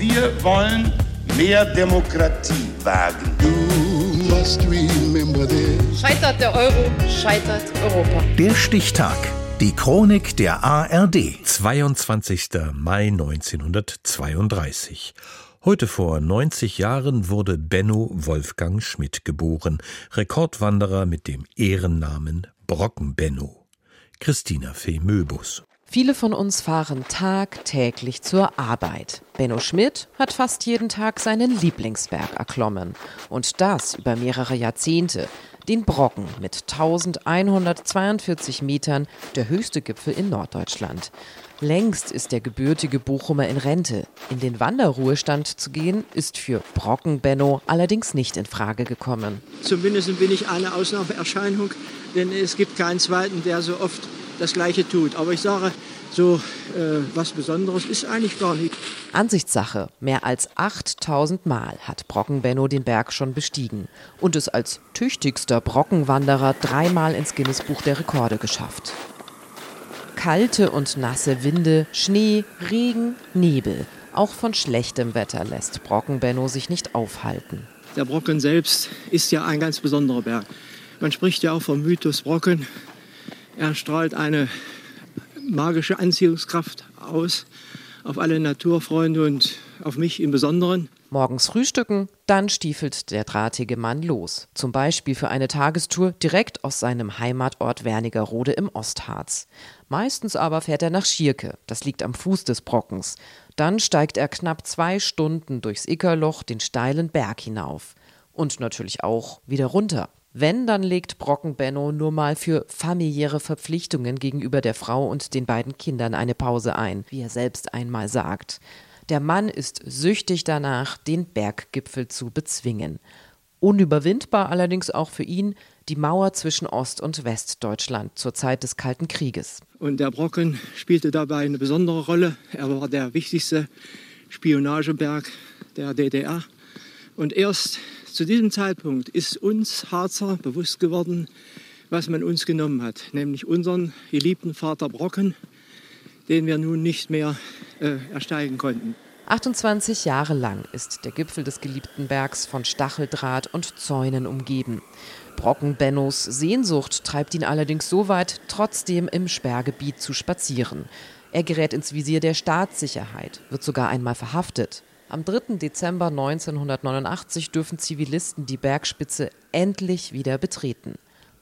Wir wollen mehr Demokratie wagen. Scheitert der Euro, scheitert Europa. Der Stichtag. Die Chronik der ARD. 22. Mai 1932. Heute vor 90 Jahren wurde Benno Wolfgang Schmidt geboren, Rekordwanderer mit dem Ehrennamen Brocken Benno. Christina Fee Möbus. Viele von uns fahren tagtäglich zur Arbeit. Benno Schmidt hat fast jeden Tag seinen Lieblingsberg erklommen. Und das über mehrere Jahrzehnte. Den Brocken mit 1142 Metern, der höchste Gipfel in Norddeutschland. Längst ist der gebürtige Bochumer in Rente. In den Wanderruhestand zu gehen, ist für Brocken Benno allerdings nicht in Frage gekommen. Zumindest bin ich eine Ausnahmeerscheinung, denn es gibt keinen zweiten, der so oft das Gleiche tut. Aber ich sage, so äh, was Besonderes ist eigentlich gar nicht. Ansichtssache. Mehr als 8000 Mal hat Brocken Benno den Berg schon bestiegen und es als tüchtigster Brockenwanderer dreimal ins Guinness-Buch der Rekorde geschafft. Kalte und nasse Winde, Schnee, Regen, Nebel. Auch von schlechtem Wetter lässt Brocken Benno sich nicht aufhalten. Der Brocken selbst ist ja ein ganz besonderer Berg. Man spricht ja auch vom Mythos Brocken. Er strahlt eine magische Anziehungskraft aus auf alle Naturfreunde und auf mich im Besonderen. Morgens frühstücken, dann stiefelt der drahtige Mann los. Zum Beispiel für eine Tagestour direkt aus seinem Heimatort Wernigerode im Ostharz. Meistens aber fährt er nach Schierke, das liegt am Fuß des Brockens. Dann steigt er knapp zwei Stunden durchs Ickerloch den steilen Berg hinauf. Und natürlich auch wieder runter. Wenn, dann legt Brocken Benno nur mal für familiäre Verpflichtungen gegenüber der Frau und den beiden Kindern eine Pause ein, wie er selbst einmal sagt. Der Mann ist süchtig danach, den Berggipfel zu bezwingen. Unüberwindbar allerdings auch für ihn die Mauer zwischen Ost- und Westdeutschland zur Zeit des Kalten Krieges. Und der Brocken spielte dabei eine besondere Rolle. Er war der wichtigste Spionageberg der DDR. Und erst zu diesem Zeitpunkt ist uns Harzer bewusst geworden, was man uns genommen hat, nämlich unseren geliebten Vater Brocken, den wir nun nicht mehr äh, ersteigen konnten. 28 Jahre lang ist der Gipfel des geliebten Bergs von Stacheldraht und Zäunen umgeben. Brocken Bennos Sehnsucht treibt ihn allerdings so weit, trotzdem im Sperrgebiet zu spazieren. Er gerät ins Visier der Staatssicherheit, wird sogar einmal verhaftet. Am 3. Dezember 1989 dürfen Zivilisten die Bergspitze endlich wieder betreten.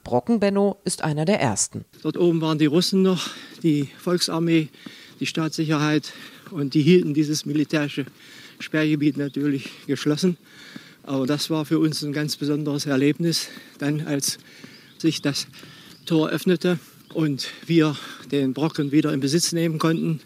Brockenbenno ist einer der ersten. Dort oben waren die Russen noch, die Volksarmee, die Staatssicherheit und die hielten dieses militärische Sperrgebiet natürlich geschlossen. Aber das war für uns ein ganz besonderes Erlebnis, dann als sich das Tor öffnete und wir den Brocken wieder in Besitz nehmen konnten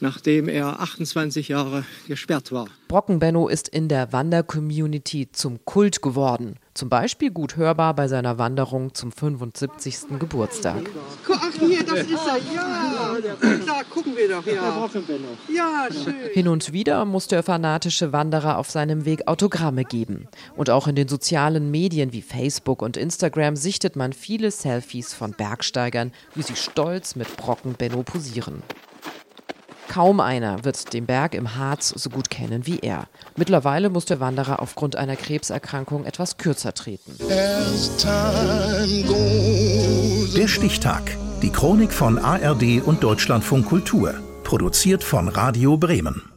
nachdem er 28 Jahre gesperrt war. Brockenbenno ist in der Wandercommunity zum Kult geworden. Zum Beispiel gut hörbar bei seiner Wanderung zum 75. Geburtstag. Ach hier, das ist er. Ja, da gucken wir doch. Ja, ja schön. Hin und wieder muss der fanatische Wanderer auf seinem Weg Autogramme geben. Und auch in den sozialen Medien wie Facebook und Instagram sichtet man viele Selfies von Bergsteigern, wie sie stolz mit Brockenbenno posieren. Kaum einer wird den Berg im Harz so gut kennen wie er. Mittlerweile muss der Wanderer aufgrund einer Krebserkrankung etwas kürzer treten. Der Stichtag. Die Chronik von ARD und Deutschlandfunk Kultur. Produziert von Radio Bremen.